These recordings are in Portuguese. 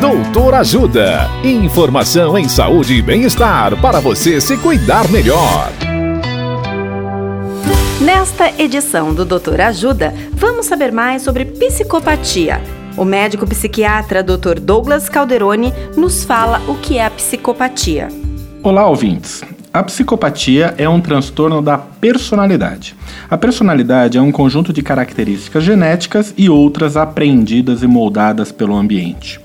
Doutor Ajuda. Informação em saúde e bem-estar para você se cuidar melhor. Nesta edição do Doutor Ajuda, vamos saber mais sobre psicopatia. O médico psiquiatra Dr. Douglas Calderoni nos fala o que é a psicopatia. Olá, ouvintes. A psicopatia é um transtorno da personalidade. A personalidade é um conjunto de características genéticas e outras aprendidas e moldadas pelo ambiente.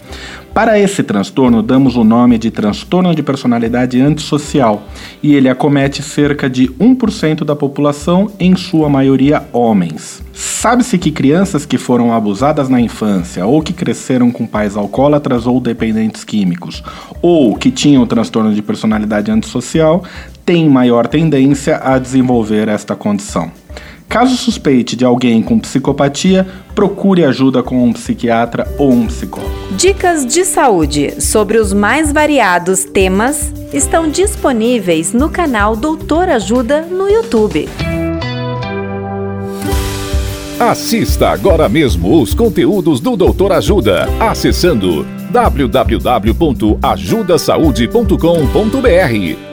Para esse transtorno, damos o nome de transtorno de personalidade antissocial e ele acomete cerca de 1% da população, em sua maioria homens. Sabe-se que crianças que foram abusadas na infância ou que cresceram com pais alcoólatras ou dependentes químicos ou que tinham transtorno de personalidade antissocial têm maior tendência a desenvolver esta condição. Caso suspeite de alguém com psicopatia, procure ajuda com um psiquiatra ou um psicólogo. Dicas de saúde sobre os mais variados temas estão disponíveis no canal Doutor Ajuda no YouTube. Assista agora mesmo os conteúdos do Doutor Ajuda acessando www.ajudasaude.com.br